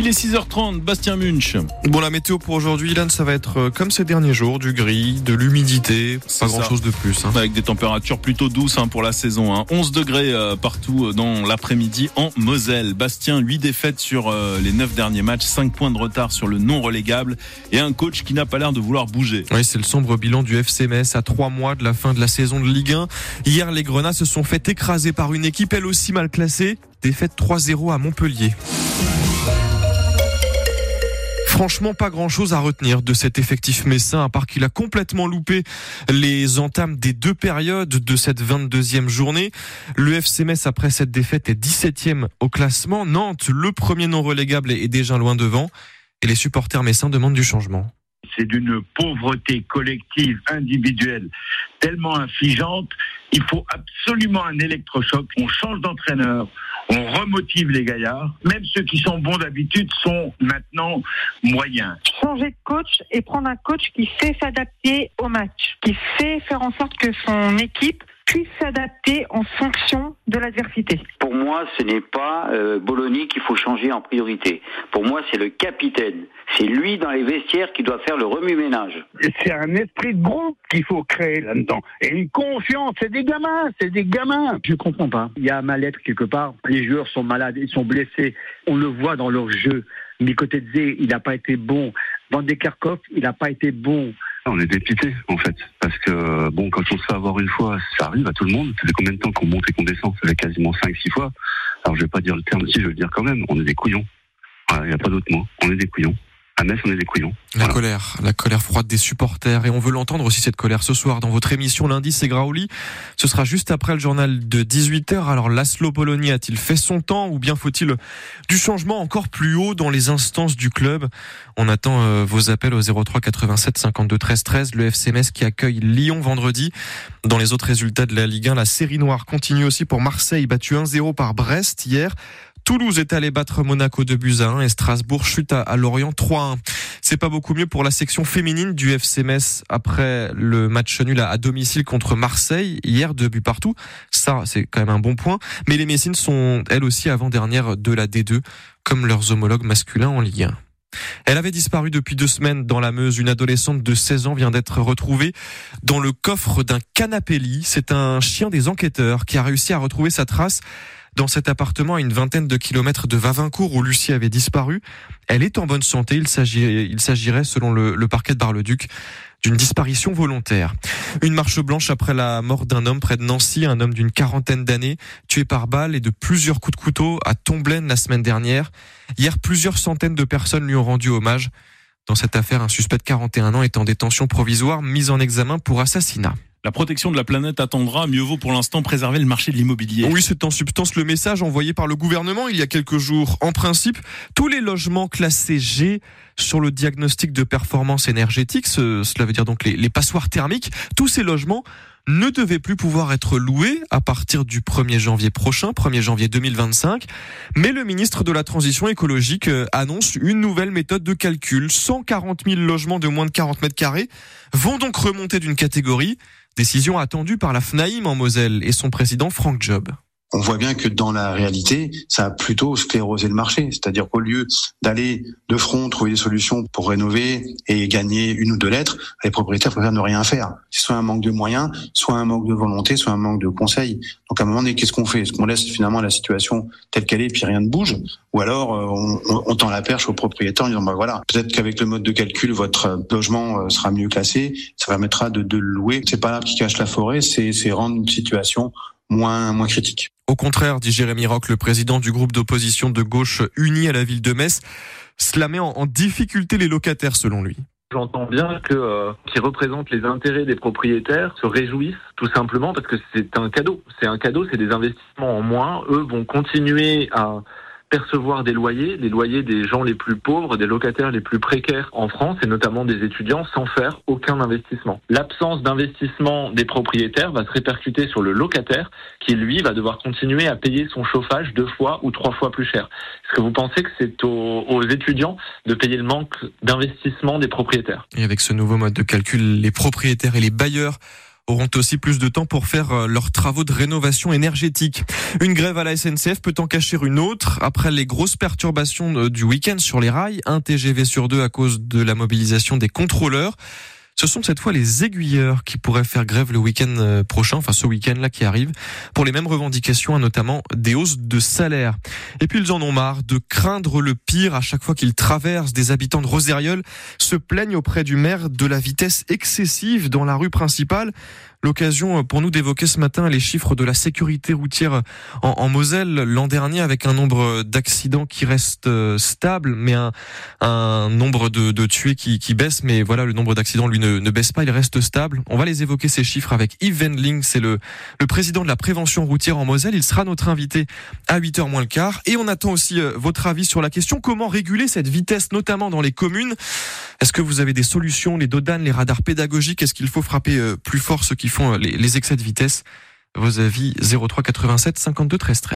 Il est 6h30, Bastien Munch. Bon, la météo pour aujourd'hui, Ilan, ça va être euh, comme ces derniers jours, du gris, de l'humidité, pas grand chose de plus. Hein. Avec des températures plutôt douces hein, pour la saison. Hein. 11 degrés euh, partout euh, dans l'après-midi en Moselle. Bastien, 8 défaites sur euh, les 9 derniers matchs, 5 points de retard sur le non relégable et un coach qui n'a pas l'air de vouloir bouger. Oui, c'est le sombre bilan du FC Metz à 3 mois de la fin de la saison de Ligue 1. Hier, les Grenats se sont fait écraser par une équipe elle aussi mal classée. Défaite 3-0 à Montpellier. Franchement, pas grand chose à retenir de cet effectif messin, à part qu'il a complètement loupé les entames des deux périodes de cette 22e journée. Le FC après cette défaite, est 17e au classement. Nantes, le premier non relégable, est déjà loin devant. Et les supporters messins demandent du changement. C'est d'une pauvreté collective, individuelle, tellement infligeante. Il faut absolument un électrochoc. On change d'entraîneur, on remotive les gaillards. Même ceux qui sont bons d'habitude sont maintenant moyens. changer de coach et prendre un coach qui sait s'adapter au match, qui sait faire en sorte que son équipe puisse s'adapter en fonction de l'adversité. Pour moi, ce n'est pas euh, Bologna qu'il faut changer en priorité. Pour moi, c'est le capitaine. C'est lui dans les vestiaires qui doit faire le remue-ménage. C'est un esprit de groupe qu'il faut créer là-dedans. Et une confiance, c'est des gamins, c'est des gamins. Je comprends pas. Il y a un mal-être quelque part. Les joueurs sont malades, ils sont blessés. On le voit dans leur jeu. Mikotedze, il n'a pas été bon. Van de Kerkhoff, il n'a pas été bon. On est dépité en fait, parce que bon, quand on se fait avoir une fois, ça arrive à tout le monde. Ça fait combien de temps qu'on monte et qu'on descend Ça fait quasiment 5-6 fois. Alors je vais pas dire le terme si, je vais le dire quand même. On est des couillons. Il n'y a pas d'autre mot. On est des couillons. À Metz, on est des couillons. La Voilà. colère, la colère froide des supporters. Et on veut l'entendre aussi cette colère ce soir dans votre émission lundi, c'est Graouli. Ce sera juste après le journal de 18h. Alors Laszlo Poloni a-t-il fait son temps ou bien faut-il du changement encore plus haut dans les instances du club? On attend euh, vos appels au 03 87 52 13 13. Le FC Metz qui accueille Lyon vendredi. Dans les autres résultats de la Ligue 1, la série noire continue aussi pour Marseille, battu 1-0 par Brest hier. Toulouse est allé battre Monaco de buts à 1 et Strasbourg chute à, Lorient 3-1. C'est pas beaucoup mieux pour la section féminine du FC après le match nul à, domicile contre Marseille hier deux buts partout. Ça c'est quand même un bon point. Mais les Messines sont elles aussi avant-dernières de la D2 comme leurs homologues masculins en Ligue 1. Elle avait disparu depuis deux semaines dans la Meuse. Une adolescente de 16 ans vient d'être retrouvée dans le coffre d'un canapé lit. C'est un chien des enquêteurs qui a réussi à retrouver sa trace dans cet appartement à une vingtaine de kilomètres de Vavincourt où Lucie avait disparu. Elle est en bonne santé. Il s'agirait, selon le, le parquet de Bar-le-Duc, d'une disparition volontaire. Une marche blanche après la mort d'un homme près de Nancy, un homme d'une quarantaine d'années, tué par balle et de plusieurs coups de couteau à Tomblaine la semaine dernière. Hier, plusieurs centaines de personnes lui ont rendu hommage. Dans cette affaire, un suspect de 41 ans est en détention provisoire, mis en examen pour assassinat. La protection de la planète attendra. Mieux vaut pour l'instant préserver le marché de l'immobilier. Oui, c'est en substance le message envoyé par le gouvernement il y a quelques jours. En principe, tous les logements classés G sur le diagnostic de performance énergétique, ce- cela veut dire donc les, les passoires thermiques, tous ces logements ne devaient plus pouvoir être loués à partir du 1er janvier prochain, 1er janvier 2025. Mais le ministre de la Transition écologique euh, annonce une nouvelle méthode de calcul. 140 000 logements de moins de 40 mètres carrés vont donc remonter d'une catégorie. Décision attendue par la FNAIM en Moselle et son président Franck Job. On voit bien que dans la réalité, ça a plutôt sclérosé le marché. C'est-à-dire qu'au lieu d'aller de front trouver des solutions pour rénover et gagner une ou deux lettres, les propriétaires préfèrent ne rien faire. C'est soit un manque de moyens, soit un manque de volonté, soit un manque de conseils. Donc à un moment donné, qu'est-ce qu'on fait? Est-ce qu'on laisse finalement la situation telle qu'elle est puis rien ne bouge? Ou alors euh, on, tend la perche aux propriétaires en disant bah voilà, peut-être qu'avec le mode de calcul, votre euh, logement euh, sera mieux classé, ça permettra de, le louer. C'est pas l'arbre qui cache la forêt, c'est rendre une situation moins moins critique. Au contraire, dit Jérémy Rock, le président du groupe d'opposition de gauche uni à la ville de Metz, cela met en, difficulté les locataires selon lui. J'entends bien que euh, qui représentent les intérêts des propriétaires se réjouissent tout simplement parce que c'est un cadeau. C'est un cadeau, c'est des investissements en moins. Eux vont continuer à percevoir des loyers, les loyers des gens les plus pauvres, des locataires les plus précaires en France et notamment des étudiants sans faire aucun investissement. L'absence d'investissement des propriétaires va se répercuter sur le locataire qui lui va devoir continuer à payer son chauffage deux fois ou trois fois plus cher. Est-ce que vous pensez que c'est aux, aux étudiants de payer le manque d'investissement des propriétaires? Et avec ce nouveau mode de calcul, les propriétaires et les bailleurs auront aussi plus de temps pour faire euh, leurs travaux de rénovation énergétique. Une grève à la SNCF peut en cacher une autre. Après les grosses perturbations euh, du week-end sur les rails, un TGV sur deux à cause de la mobilisation des contrôleurs. Ce sont cette fois les aiguilleurs qui pourraient faire grève le week-end euh, prochain, enfin ce week-end-là qui arrive, pour les mêmes revendications, hein, notamment des hausses de salaire. Et puis ils en ont marre de craindre le pire à chaque fois qu'ils traversent. Des habitants de Rosériol se plaignent auprès du maire de la vitesse excessive dans la rue principale. L'occasion pour nous d'évoquer ce matin les chiffres de la sécurité routière en, en Moselle l'an dernier avec un nombre d'accidents qui reste euh, stable, mais un, un nombre de, de tués qui, qui, baisse. Mais voilà, le nombre d'accidents lui ne, ne, baisse pas, il reste stable. On va les évoquer ces chiffres avec Yves Wendling, c'est le, le président de la prévention routière en Moselle. Il sera notre invité à 8h moins le quart. Et on attend aussi euh, votre avis sur la question comment réguler cette vitesse, notamment dans les communes. Est-ce que vous avez des solutions, les dodanes, les radars pédagogiques? Est-ce qu'il faut frapper euh, plus fort ceux qui font les, les excès de vitesse? Vos avis 03 87 52 13 13.